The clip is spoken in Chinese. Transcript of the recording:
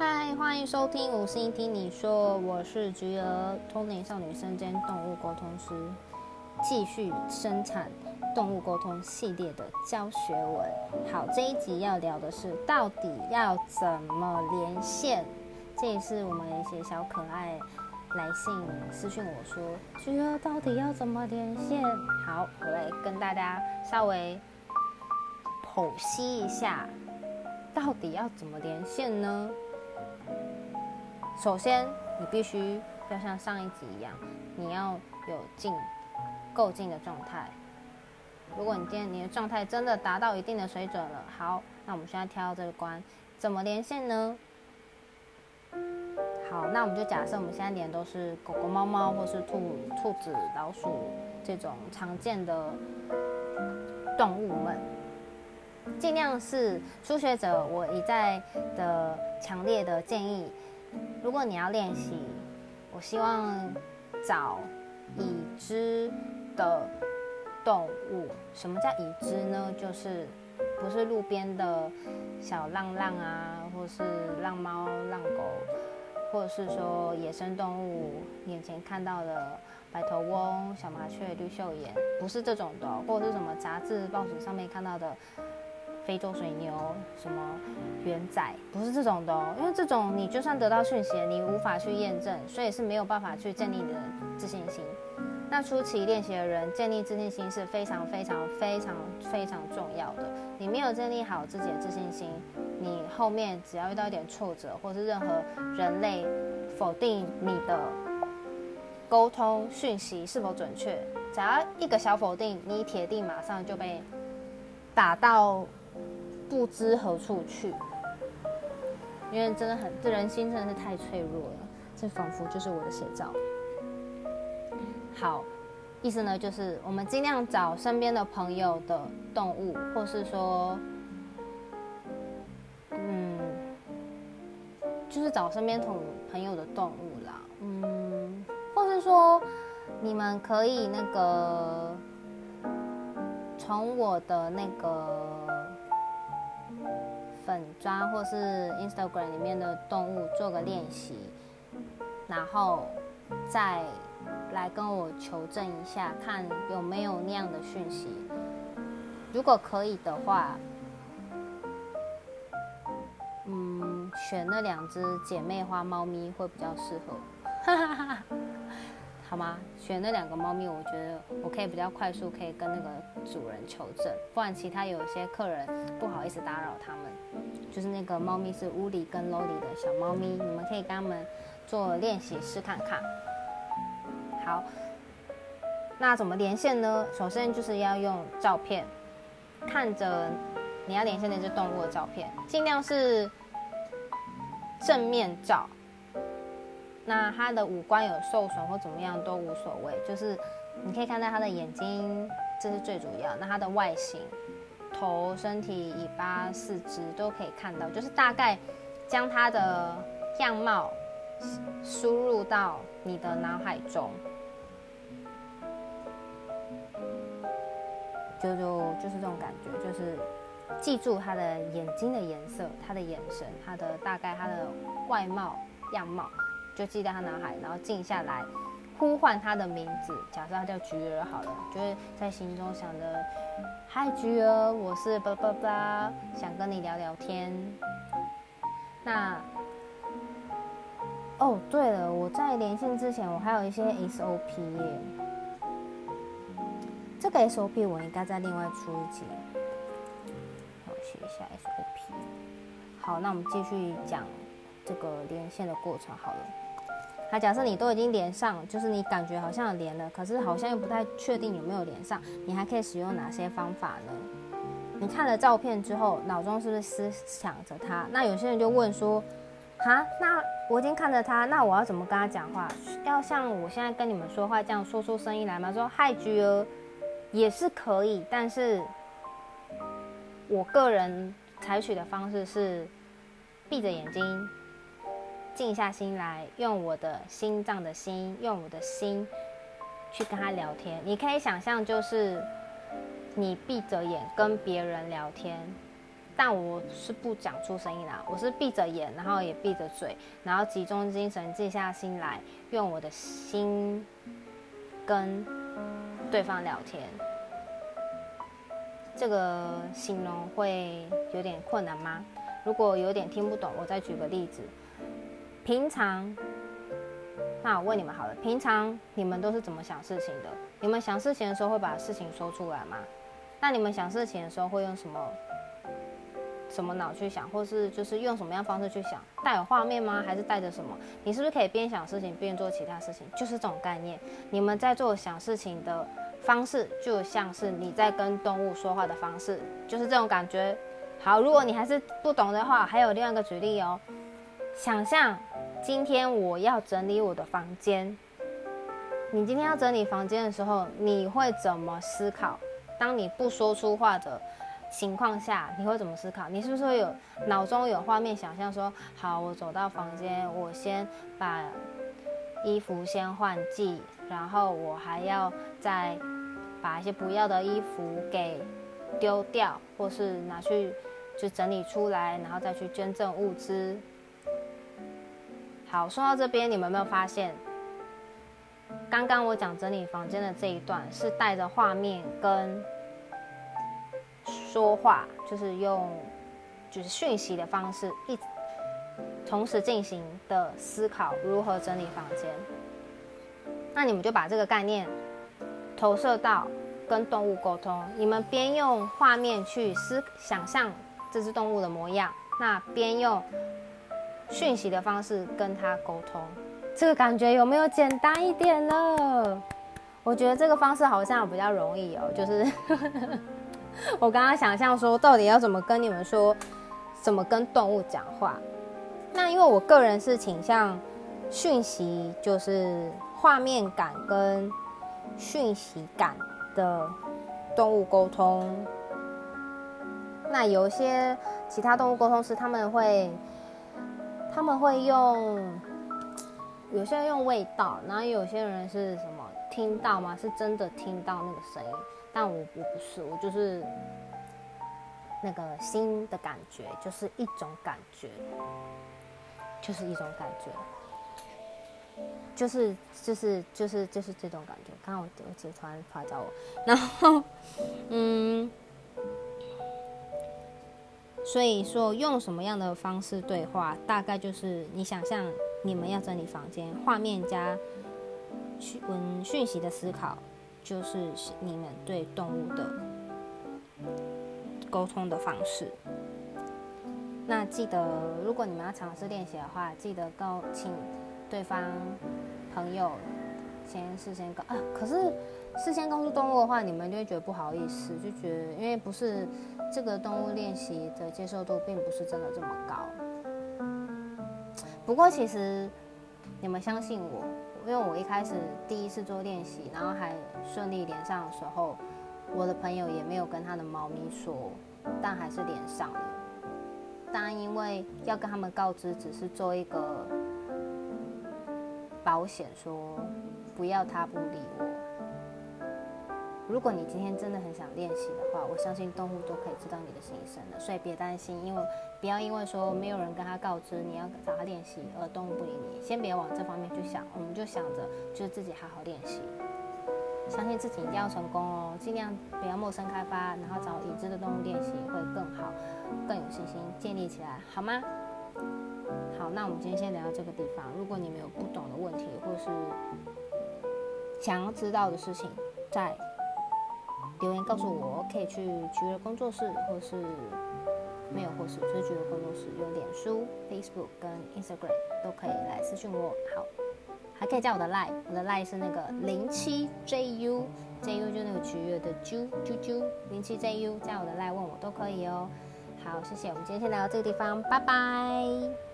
嗨，欢迎收听五星听你说，我是菊儿，通灵少女生兼动物沟通师，继续生产动物沟通系列的教学文。好，这一集要聊的是到底要怎么连线。这也是我们一些小可爱来信私讯我说，菊儿到底要怎么连线？好，我来跟大家稍微剖析一下，到底要怎么连线呢？首先，你必须要像上一集一样，你要有静、够静的状态。如果你今天你的状态真的达到一定的水准了，好，那我们现在跳到这个关，怎么连线呢？好，那我们就假设我们现在连都是狗狗、猫猫，或是兔、兔子、老鼠这种常见的动物们，尽量是初学者，我一再的强烈的建议。如果你要练习，我希望找已知的动物。什么叫已知呢？就是不是路边的小浪浪啊，或是浪猫、浪狗，或者是说野生动物，眼前看到的白头翁、小麻雀、绿袖眼，不是这种的，或者是什么杂志、报纸上面看到的。非洲水牛，什么圆仔，不是这种的哦，因为这种你就算得到讯息，你无法去验证，所以是没有办法去建立你的自信心。那初期练习的人建立自信心是非常非常非常非常重要的。你没有建立好自己的自信心，你后面只要遇到一点挫折，或是任何人类否定你的沟通讯息是否准确，只要一个小否定，你铁定马上就被打到。不知何处去，因为真的很，这人心真的是太脆弱了，这仿佛就是我的写照。好，意思呢就是我们尽量找身边的朋友的动物，或是说，嗯，就是找身边同朋友的动物啦，嗯，或是说你们可以那个从我的那个。粉砖或是 Instagram 里面的动物做个练习，然后再来跟我求证一下，看有没有那样的讯息。如果可以的话，嗯，选那两只姐妹花猫咪会比较适合。好吗？选那两个猫咪，我觉得我可以比较快速，可以跟那个主人求证。不然其他有些客人不好意思打扰他们。就是那个猫咪是乌里跟 Lolly 的小猫咪，你们可以跟他们做练习试看看。好，那怎么连线呢？首先就是要用照片，看着你要连线那只动物的照片，尽量是正面照。那它的五官有受损或怎么样都无所谓，就是你可以看到它的眼睛，这是最主要。那它的外形、头、身体、尾巴、四肢都可以看到，就是大概将它的样貌输入到你的脑海中，就就就是这种感觉，就是记住它的眼睛的颜色、它的眼神、它的大概它的外貌样貌。就记在他脑海，然后静下来，呼唤他的名字。假设他叫菊儿好了，就是在心中想着：“嗨，菊儿，我是叭叭叭，想跟你聊聊天。”那哦，对了，我在连线之前，我还有一些 SOP 耶。这个 SOP 我应该再另外出一集，我写一下 SOP。好，那我们继续讲这个连线的过程好了。那假设你都已经连上，就是你感觉好像连了，可是好像又不太确定有没有连上，你还可以使用哪些方法呢？你看了照片之后，脑中是不是思想着他？那有些人就问说，哈，那我已经看着他，那我要怎么跟他讲话？要像我现在跟你们说话这样说出声音来吗？说嗨，菊儿，也是可以，但是我个人采取的方式是闭着眼睛。静下心来，用我的心脏的心，用我的心去跟他聊天。你可以想象，就是你闭着眼跟别人聊天，但我是不讲出声音的，我是闭着眼，然后也闭着嘴，然后集中精神，静下心来，用我的心跟对方聊天。这个形容会有点困难吗？如果有点听不懂，我再举个例子。平常，那我问你们好了，平常你们都是怎么想事情的？你们想事情的时候会把事情说出来吗？那你们想事情的时候会用什么？什么脑去想，或是就是用什么样方式去想？带有画面吗？还是带着什么？你是不是可以边想事情边做其他事情？就是这种概念。你们在做想事情的方式，就像是你在跟动物说话的方式，就是这种感觉。好，如果你还是不懂的话，还有另外一个举例哦。想象今天我要整理我的房间，你今天要整理房间的时候，你会怎么思考？当你不说出话的。情况下你会怎么思考？你是不是会有脑中有画面想象说，好，我走到房间，我先把衣服先换季，然后我还要再把一些不要的衣服给丢掉，或是拿去就整理出来，然后再去捐赠物资。好，说到这边，你们有没有发现，刚刚我讲整理房间的这一段是带着画面跟。说话就是用，就是讯息的方式，一同时进行的思考如何整理房间。那你们就把这个概念投射到跟动物沟通，你们边用画面去思想象这只动物的模样，那边用讯息的方式跟他沟通，这个感觉有没有简单一点呢？我觉得这个方式好像比较容易哦，就是。我刚刚想象说，到底要怎么跟你们说，怎么跟动物讲话？那因为我个人是倾向讯息，就是画面感跟讯息感的动物沟通。那有些其他动物沟通师，他们会他们会用，有些人用味道，然后有些人是什么听到吗？是真的听到那个声音。但我我不是，我就是那个心的感觉，就是一种感觉，就是一种感觉，就是就是就是就是这种感觉。刚刚我我姐突然发找我，然后嗯，所以说用什么样的方式对话，大概就是你想象你们要整理房间，画面加讯文讯息的思考。就是你们对动物的沟通的方式。那记得，如果你们要尝试练习的话，记得告请对方朋友先事先告啊。可是事先告诉动物的话，你们就会觉得不好意思，就觉得因为不是这个动物练习的接受度并不是真的这么高。不过其实你们相信我。因为我一开始第一次做练习，然后还顺利连上的时候，我的朋友也没有跟他的猫咪说，但还是连上了。当然，因为要跟他们告知，只是做一个保险，说不要他不理我。如果你今天真的很想练习的话，我相信动物都可以知道你的心声的，所以别担心，因为不要因为说没有人跟他告知你要找他练习而动物不理你，先别往这方面去想，我们就想着就是自己好好练习，相信自己一定要成功哦，尽量不要陌生开发，然后找已知的动物练习会更好，更有信心建立起来，好吗？好，那我们今天先聊到这个地方，如果你们有不懂的问题或是想要知道的事情，在。留言告诉我，可以去菊儿工作室，或是没有，或是就是菊儿工作室有脸书、Facebook 跟 Instagram 都可以来私信我。好，还可以加我的 line，我的 line 是那个零七 JU，JU 就那个菊儿的啾啾啾，零七 JU 加我的 line 问我都可以哦。好，谢谢，我们今天先聊到这个地方，拜拜。